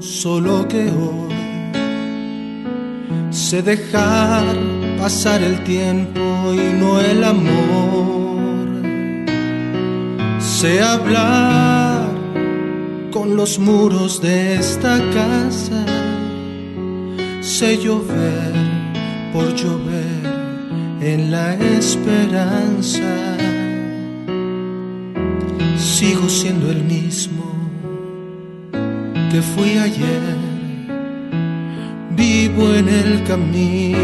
Solo que hoy sé dejar pasar el tiempo y no el amor. Sé hablar con los muros de esta casa. Sé llover por llover en la esperanza. Sigo siendo el mismo que fui ayer. Vivo en el camino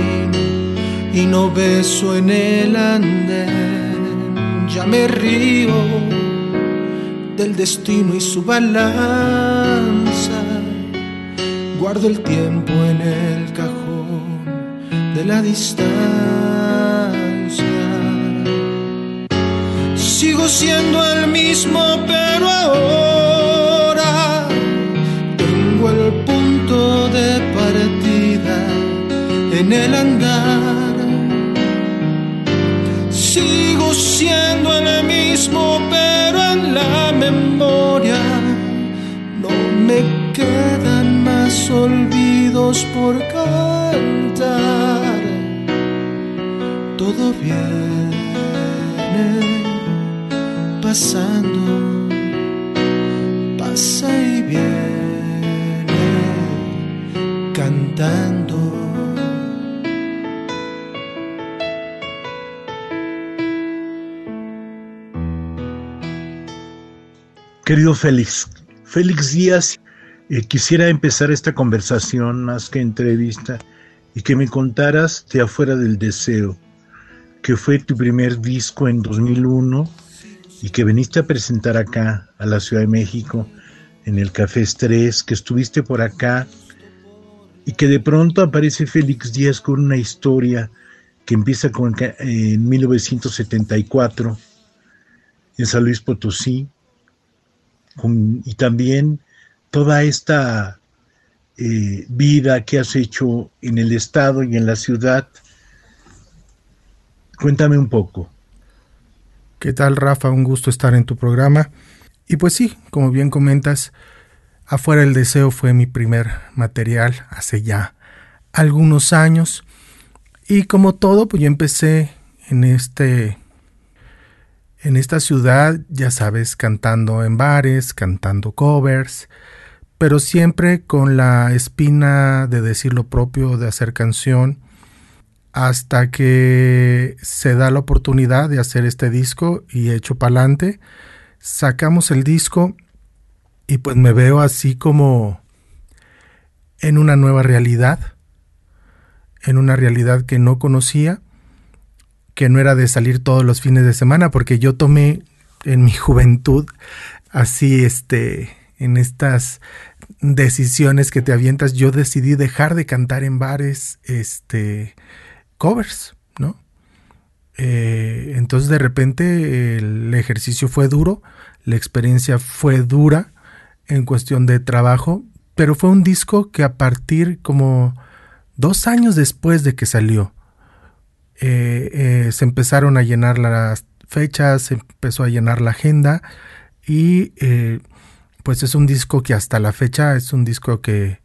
y no beso en el andén. Ya me río del destino y su balanza. Guardo el tiempo en el cajón de la distancia. Sigo siendo el mismo, pero ahora en el andar. Sigo siendo el mismo, pero en la memoria no me quedan más olvidos por cantar. Todo viene pasando, pasa y viene cantando. Querido Félix, Félix Díaz, eh, quisiera empezar esta conversación más que entrevista y que me contaras de Afuera del Deseo, que fue tu primer disco en 2001 y que viniste a presentar acá a la Ciudad de México en el Café Estrés, que estuviste por acá y que de pronto aparece Félix Díaz con una historia que empieza con, en 1974 en San Luis Potosí y también toda esta eh, vida que has hecho en el estado y en la ciudad. Cuéntame un poco. ¿Qué tal, Rafa? Un gusto estar en tu programa. Y pues sí, como bien comentas, Afuera el Deseo fue mi primer material hace ya algunos años. Y como todo, pues yo empecé en este en esta ciudad, ya sabes, cantando en bares, cantando covers, pero siempre con la espina de decir lo propio, de hacer canción, hasta que se da la oportunidad de hacer este disco y hecho pa'lante, sacamos el disco y pues me veo así como en una nueva realidad, en una realidad que no conocía, que no era de salir todos los fines de semana, porque yo tomé en mi juventud así, este, en estas decisiones que te avientas, yo decidí dejar de cantar en bares, este, covers, ¿no? Eh, entonces de repente el ejercicio fue duro, la experiencia fue dura en cuestión de trabajo, pero fue un disco que a partir como dos años después de que salió, eh, eh, se empezaron a llenar las fechas, se empezó a llenar la agenda y eh, pues es un disco que hasta la fecha es un disco que,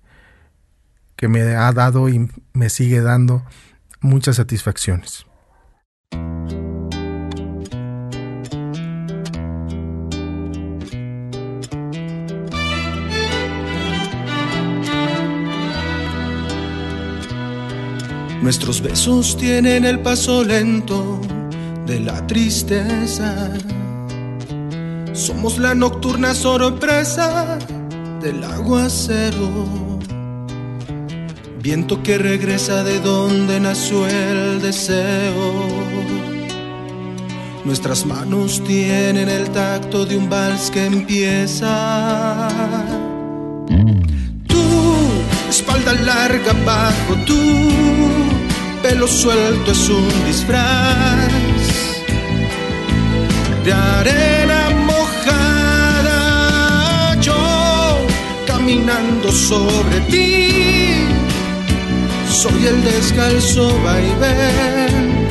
que me ha dado y me sigue dando muchas satisfacciones. Nuestros besos tienen el paso lento de la tristeza. Somos la nocturna sorpresa del aguacero. Viento que regresa de donde nació el deseo. Nuestras manos tienen el tacto de un vals que empieza. Tú, espalda larga bajo tú, pelo suelto es un disfraz de arena mojada. Yo caminando sobre ti, soy el descalzo vaivén,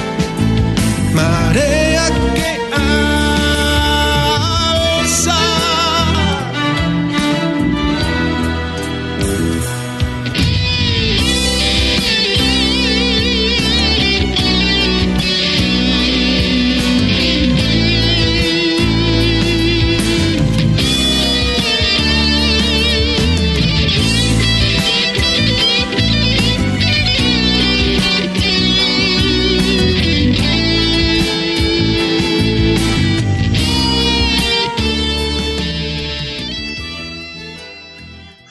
marea que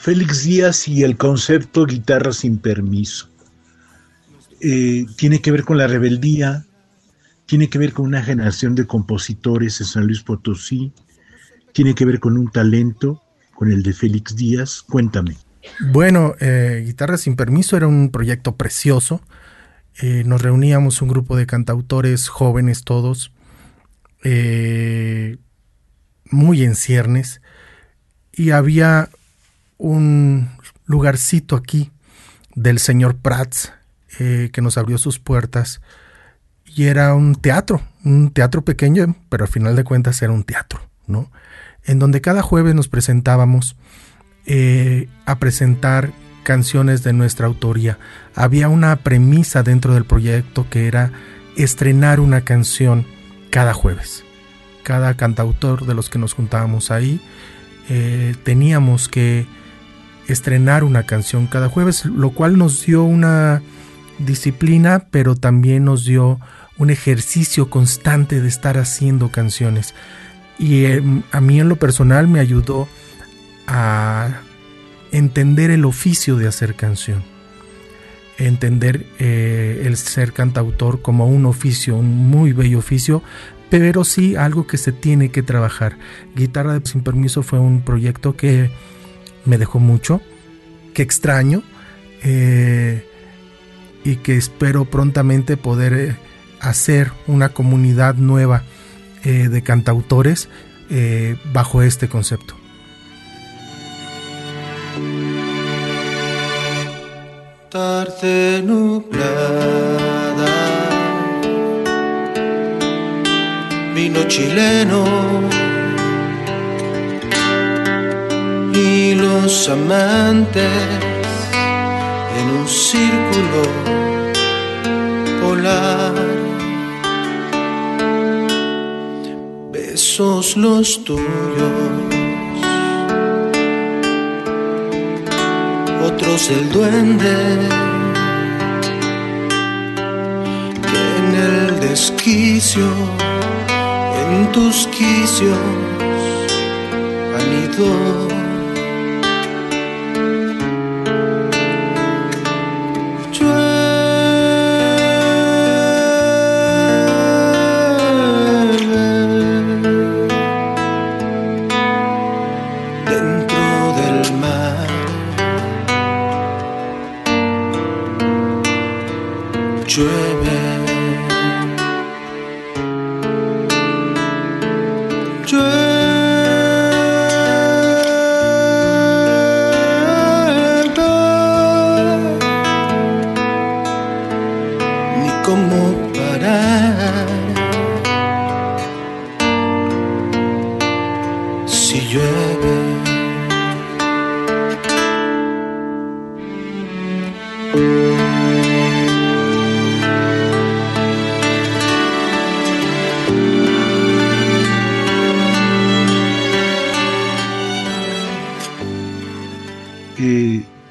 Félix Díaz y el concepto guitarra sin permiso. Eh, tiene que ver con la rebeldía, tiene que ver con una generación de compositores en San Luis Potosí, tiene que ver con un talento, con el de Félix Díaz. Cuéntame. Bueno, eh, Guitarra sin Permiso era un proyecto precioso. Eh, nos reuníamos un grupo de cantautores jóvenes todos, muy en ciernes, y había un lugarcito aquí del señor Prats eh, que nos abrió sus puertas y era un teatro, un teatro pequeño, pero al final de cuentas era un teatro, ¿no? En donde cada jueves nos presentábamos eh, a presentar canciones de nuestra autoría. Había una premisa dentro del proyecto que era estrenar una canción cada jueves. Cada cantautor de los que nos juntábamos ahí eh, teníamos que estrenar una canción cada jueves, lo cual nos dio una disciplina, pero también nos dio un ejercicio constante de estar haciendo canciones. Y em, a mí en lo personal me ayudó a entender el oficio de hacer canción, entender eh, el ser cantautor como un oficio, un muy bello oficio, pero sí algo que se tiene que trabajar. Guitarra sin permiso fue un proyecto que me dejó mucho, que extraño eh, y que espero prontamente poder eh, hacer una comunidad nueva eh, de cantautores bajo este concepto. Tarde nublada, vino chileno amantes en un círculo polar. Besos los tuyos, otros el duende. Que en el desquicio, en tus quicios,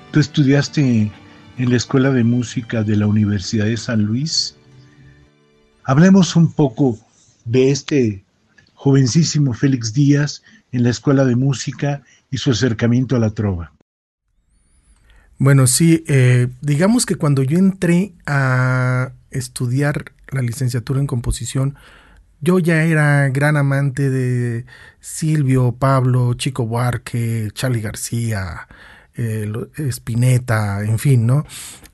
anidó estudiaste en la Escuela de Música de la Universidad de San Luis. Hablemos un poco de este jovencísimo Félix Díaz en la Escuela de Música y su acercamiento a la trova. Bueno, sí, eh, digamos que cuando yo entré a estudiar la licenciatura en composición, yo ya era gran amante de Silvio, Pablo, Chico Buarque, Charlie García, Spinetta, en fin, ¿no?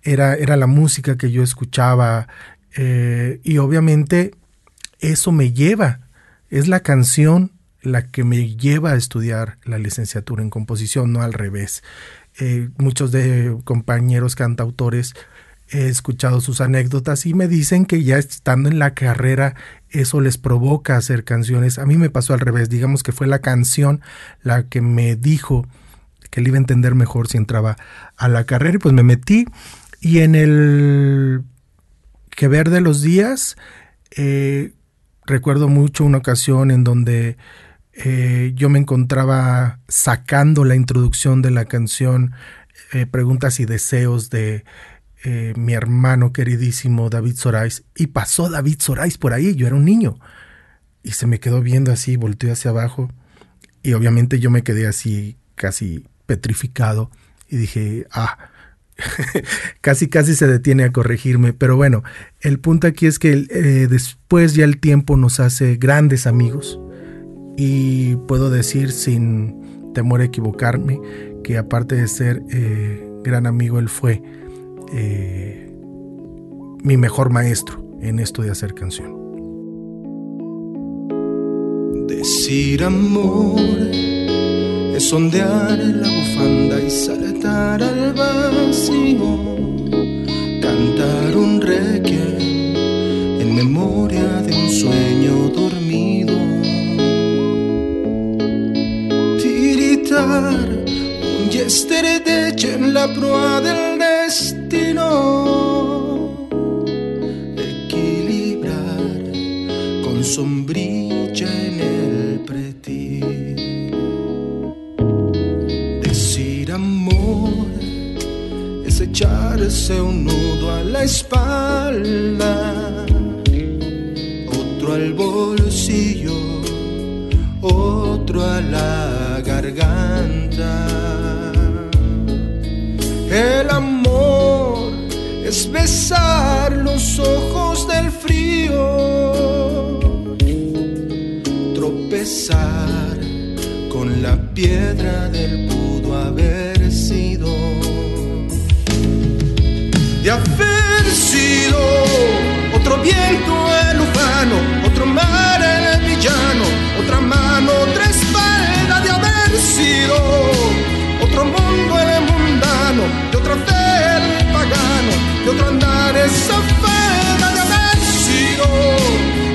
Era, era la música que yo escuchaba eh, y obviamente eso me lleva, es la canción la que me lleva a estudiar la licenciatura en composición, no al revés. Eh, muchos de compañeros cantautores he escuchado sus anécdotas y me dicen que ya estando en la carrera eso les provoca hacer canciones. A mí me pasó al revés, digamos que fue la canción la que me dijo que le iba a entender mejor si entraba a la carrera y pues me metí. Y en el que ver de los días eh, recuerdo mucho una ocasión en donde eh, yo me encontraba sacando la introducción de la canción eh, Preguntas y Deseos de mi hermano queridísimo David Sorais y pasó David Sorais por ahí, yo era un niño y se me quedó viendo así, volteó hacia abajo y obviamente yo me quedé así casi petrificado y dije, ah, casi casi se detiene a corregirme, pero bueno, el punto aquí es que después ya el tiempo nos hace grandes amigos y puedo decir sin temor a equivocarme que aparte de ser eh, gran amigo, él fue eh, mi mejor maestro en esto de hacer canción. Decir amor es ondear la bufanda y saltar al vacío, cantar un requiem en memoria de un sueño dormido un yesterday en la proa del destino. Amor es echarse un nudo a la espalda, otro al bolsillo, otro a la garganta. El amor es besar los ojos del frío, tropezar con la piedra del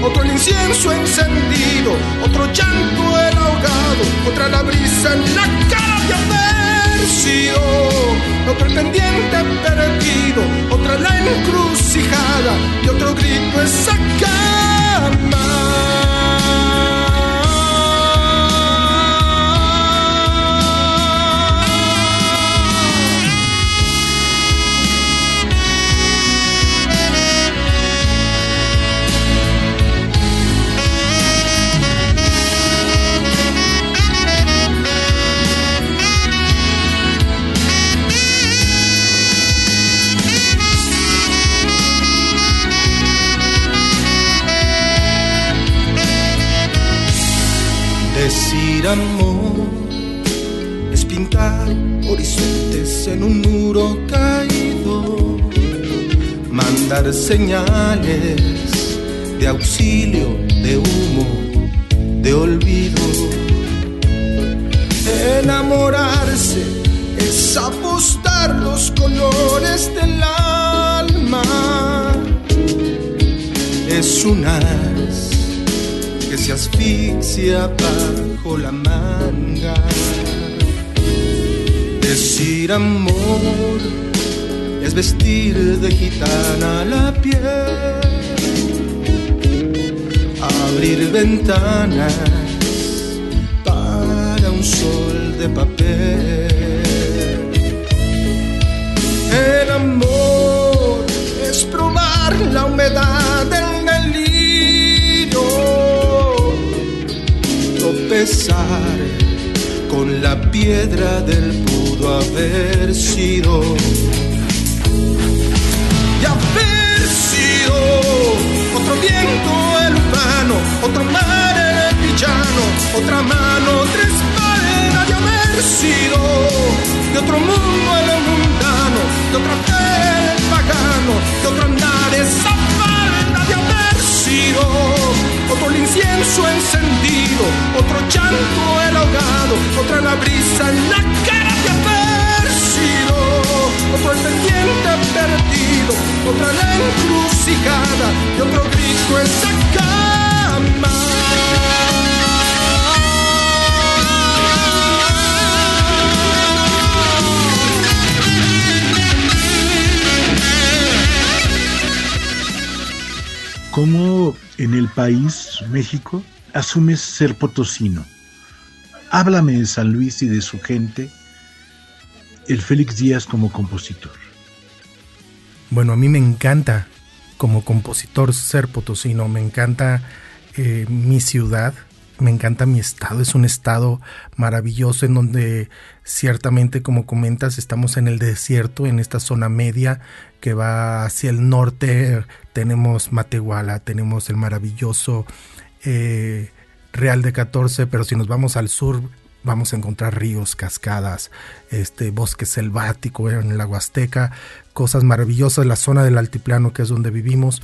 otro el incienso encendido, otro llanto el ahogado, otra la brisa en la cara de haber otro el pendiente perdido, otra la encrucijada y otro grito esa cama. Amor es pintar horizontes en un muro caído, mandar señales de auxilio, de humo, de olvido. Enamorarse es apostar los colores del alma. Es un que se asfixia bajo la manga. Decir amor es vestir de gitana la piel, abrir ventanas para un sol de papel. El amor es probar la humedad del con la piedra del pudo haber sido. Y haber sido otro viento el humano, otro mar el villano, otra mano, otra espalda. Y haber sido de otro mundo el mundano, de otra fe el pagano, de otro andar es esa otro el incienso encendido, otro llanto el ahogado, otra la brisa en la cara haber sido, otro el pendiente perdido, otra la encrucijada y otro grito esa cama. ¿Cómo en el país, México, asumes ser potosino? Háblame de San Luis y de su gente, el Félix Díaz como compositor. Bueno, a mí me encanta como compositor ser potosino, me encanta eh, mi ciudad, me encanta mi estado, es un estado maravilloso en donde ciertamente, como comentas, estamos en el desierto, en esta zona media que va hacia el norte, tenemos Matehuala, tenemos el maravilloso eh, Real de 14, pero si nos vamos al sur vamos a encontrar ríos, cascadas, este bosque selvático en la Huasteca, cosas maravillosas, la zona del altiplano que es donde vivimos,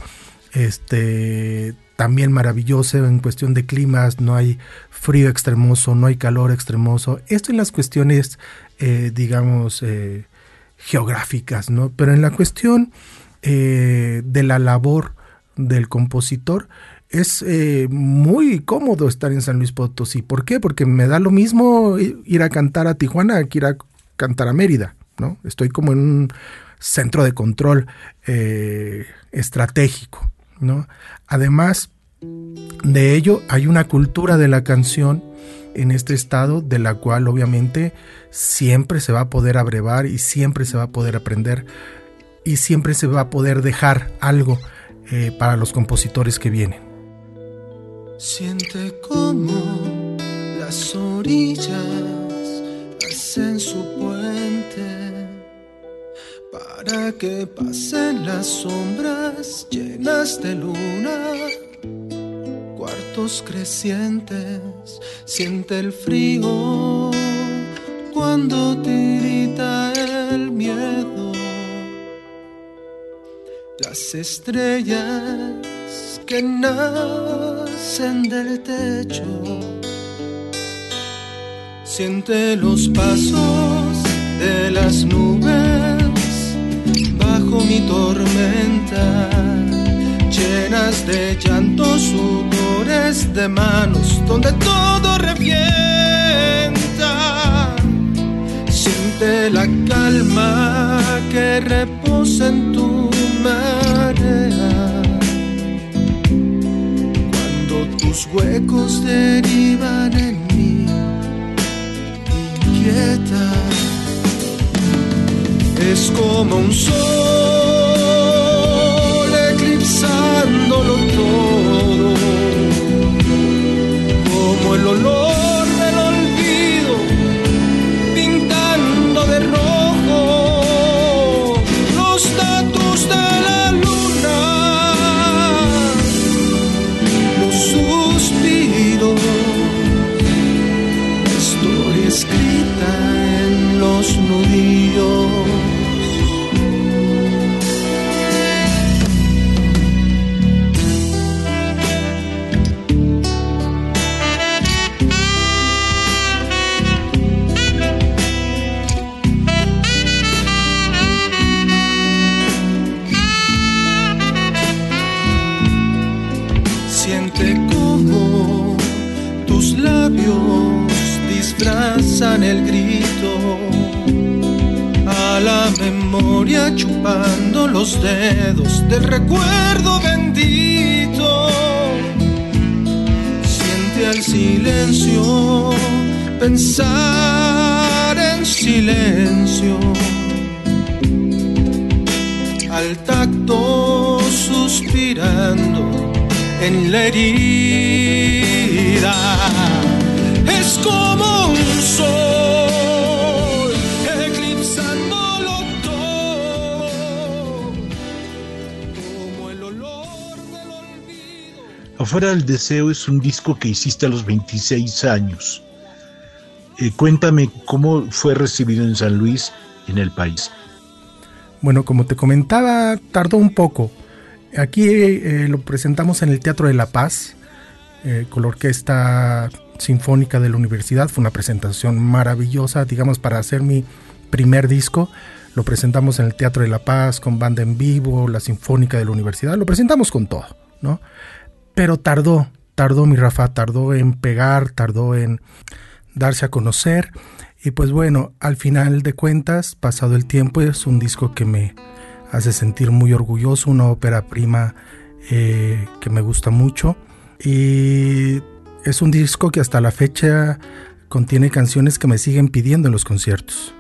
este también maravilloso en cuestión de climas, no hay frío extremoso, no hay calor extremoso. Esto en las cuestiones, eh, digamos, eh, geográficas, ¿no? Pero en la cuestión eh, de la labor del compositor, es muy cómodo estar en San Luis Potosí. ¿Por qué? Porque me da lo mismo ir a cantar a Tijuana que ir a cantar a Mérida, ¿no? Estoy como en un centro de control estratégico. ¿no? Además de ello, hay una cultura de la canción en este estado de la cual obviamente siempre se va a poder abrevar y siempre se va a poder aprender y siempre se va a poder dejar algo eh, para los compositores que vienen. Siente como las orillas hacen su para que pasen las sombras llenas de luna. Crecientes, siente el frío cuando tirita el miedo. Las estrellas que nacen del techo. Siente los pasos de las nubes mi tormenta, llenas de llantos, sudores de manos, donde todo revienta. Siente la calma que reposa en tu marea. Cuando tus huecos derivan en mí, inquieta es como un sol todo, chupando los dedos del recuerdo bendito. Siente al silencio pensar en silencio. Al tacto suspirando en la herida. Es como un sol Afuera del deseo es un disco que hiciste a los 26 años. Eh, cuéntame cómo fue recibido en San Luis, en el país. Bueno, como te comentaba, tardó un poco. Aquí eh, lo presentamos en el Teatro de la Paz, eh, con la Orquesta Sinfónica de la Universidad. Fue una presentación maravillosa, digamos, para hacer mi primer disco. Lo presentamos en el Teatro de la Paz, con banda en vivo, la Sinfónica de la Universidad. Lo presentamos con todo, ¿no? Pero tardó, tardó mi Rafa, tardó en pegar, tardó en darse a conocer. Y pues bueno, al final de cuentas, pasado el tiempo, es un disco que me hace sentir muy orgulloso, una ópera prima eh, que me gusta mucho. Y es un disco que hasta la fecha contiene canciones que me siguen pidiendo en los conciertos.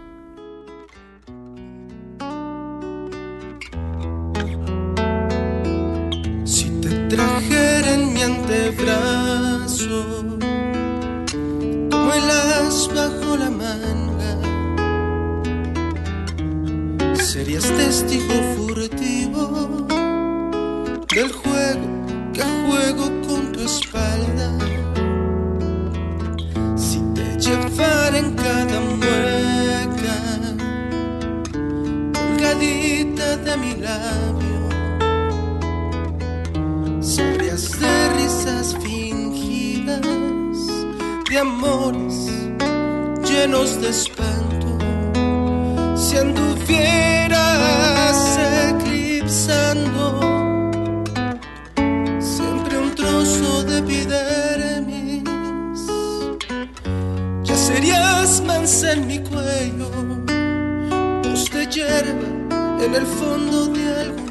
En el fondo de algún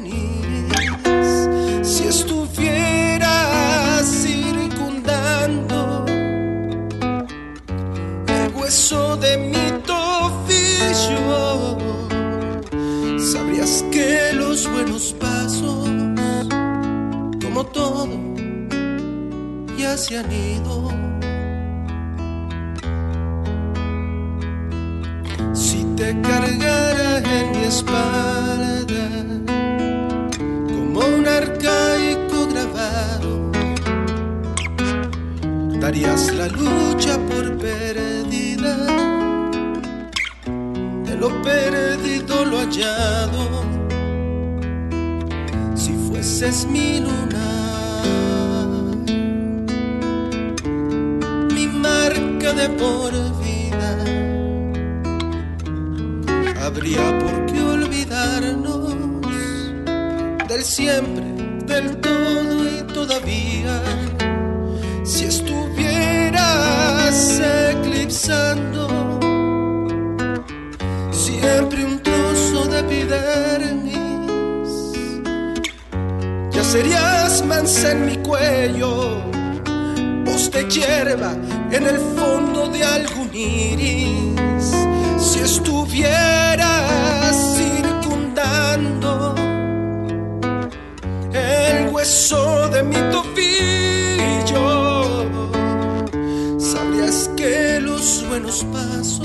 lucha por perdida, de lo perdido lo hallado, si fueses mi luna, mi marca de por vida, habría por qué olvidarnos del siempre, del todo y todavía. Si eclipsando siempre un trozo de epidermis, ya serías mansa en mi cuello, voz de hierba en el fondo de algún iris. Si estuvieras buenos pasos,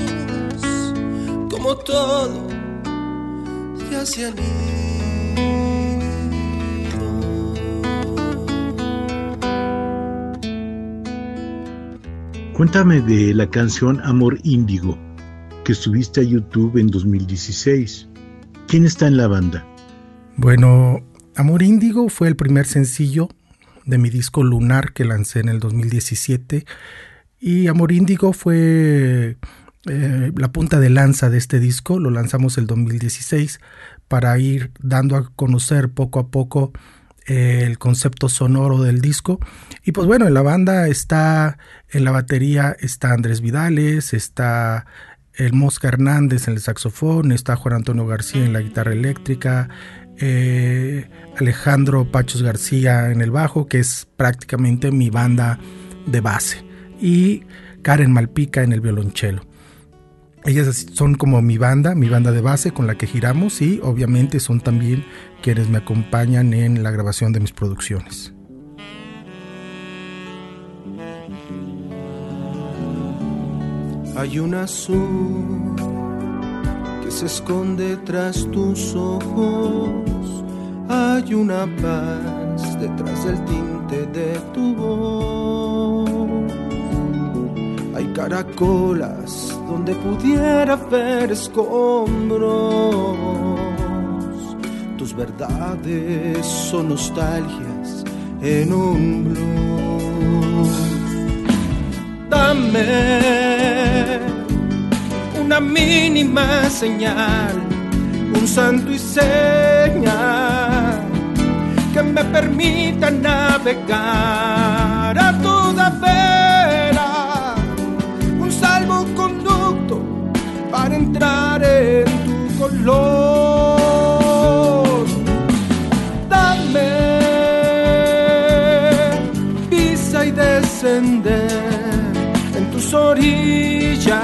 como todo, ya se han Cuéntame de la canción Amor Índigo, que subiste a YouTube en 2016. ¿Quién está en la banda? Bueno, Amor Índigo fue el primer sencillo de mi disco Lunar que lancé en el 2017 y Amor Índigo fue eh, la punta de lanza de este disco, lo lanzamos el 2016 para ir dando a conocer poco a poco eh, el concepto sonoro del disco. Y pues bueno, en la banda está en la batería está Andrés Vidales, está el Mosca Hernández en el saxofón, está Juan Antonio García en la guitarra eléctrica, eh, Alejandro Pachos García en el bajo, que es prácticamente mi banda de base, y Karen Malpica en el violonchelo. Ellas son como mi banda, mi banda de base con la que giramos y obviamente son también quienes me acompañan en la grabación de mis producciones. Hay un azul que se esconde tras tus ojos. Hay una paz detrás del tinte de tu voz. Caracolas donde pudiera ver escombros. Tus verdades son nostalgias en un blues. Dame una mínima señal, un santo y señal que me permita navegar a toda vera, color. Dame pisa y descender en tus orillas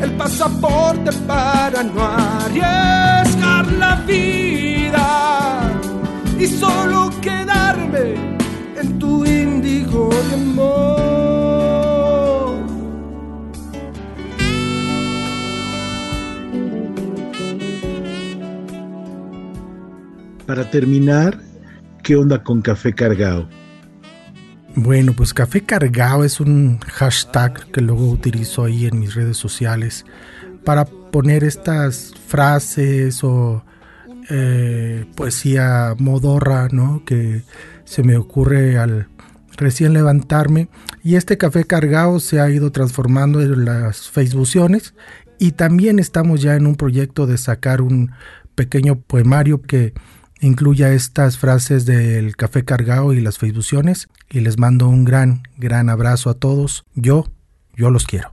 el pasaporte para no arriesgar la vida y solo quedarme Terminar, ¿qué onda con café cargado? Bueno, pues café cargado es un hashtag que luego utilizo ahí en mis redes sociales para poner estas frases o eh, poesía modorra, ¿no? Que se me ocurre al recién levantarme. Y este café cargado se ha ido transformando en las Faceboociones. Y también estamos ya en un proyecto de sacar un pequeño poemario que incluya estas frases del café cargado y las Faceboociones. Y les mando un gran, gran abrazo a todos. Yo, yo los quiero.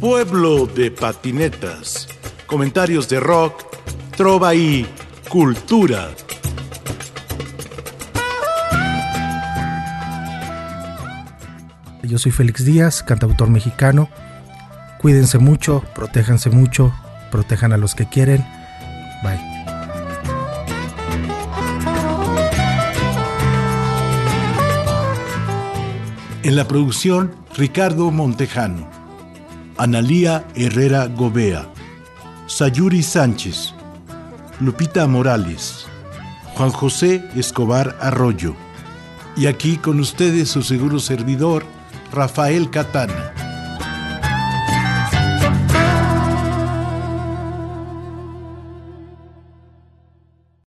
Pueblo de patinetas. Comentarios de rock, trova y cultura. Yo soy Félix Díaz, cantautor mexicano. Cuídense mucho, protéjanse mucho, protejan a los que quieren. Bye. En la producción, Ricardo Montejano. Analía Herrera Gobea, Sayuri Sánchez, Lupita Morales, Juan José Escobar Arroyo. Y aquí con ustedes su seguro servidor, Rafael Catana.